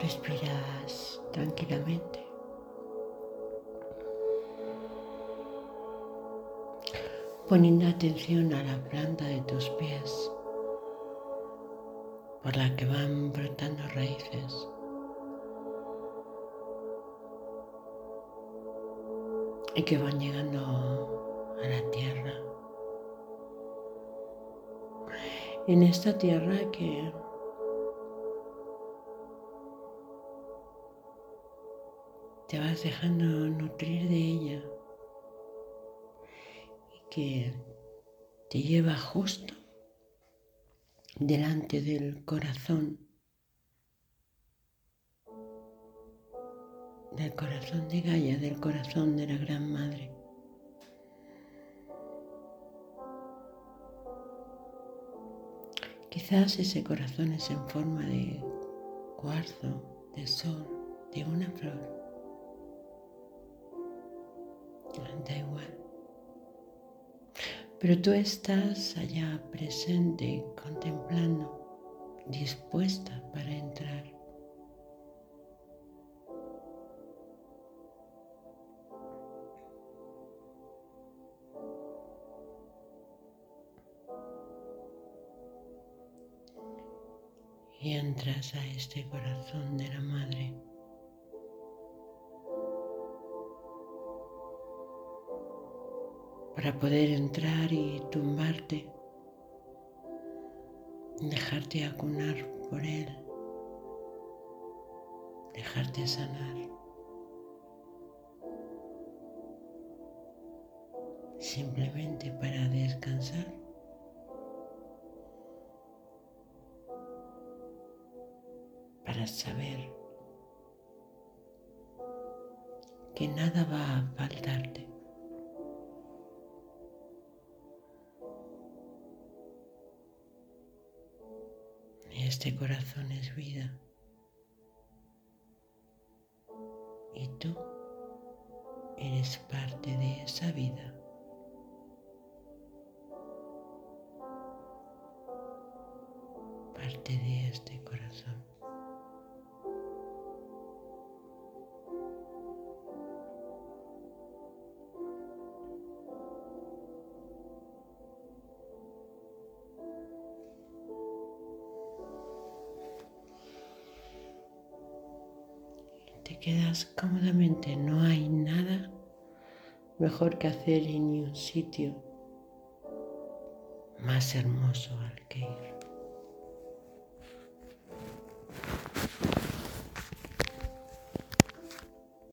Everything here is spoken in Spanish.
Respiras tranquilamente. Poniendo atención a la planta de tus pies por la que van brotando raíces. Y que van llegando a la tierra. En esta tierra que te vas dejando nutrir de ella y que te lleva justo delante del corazón, del corazón de Gaia, del corazón de la Gran Madre. Quizás ese corazón es en forma de cuarzo, de sol, de una flor. Da igual. Pero tú estás allá presente, contemplando, dispuesta para entrar. Y entras a este corazón de la madre. Para poder entrar y tumbarte, dejarte acunar por Él, dejarte sanar. Simplemente para descansar. Para saber que nada va a faltarte. Este corazón es vida. Y tú eres parte de esa vida. Parte de este corazón. Te quedas cómodamente, no hay nada mejor que hacer en un sitio más hermoso al que ir.